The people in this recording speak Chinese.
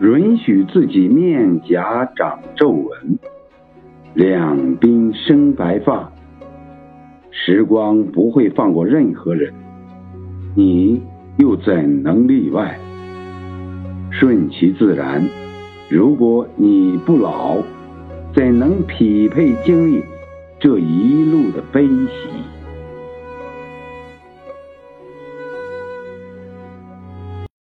允许自己面颊长皱纹两鬓生白发时光不会放过任何人你又怎能例外？顺其自然如果你不老怎能匹配经历这一路的悲喜？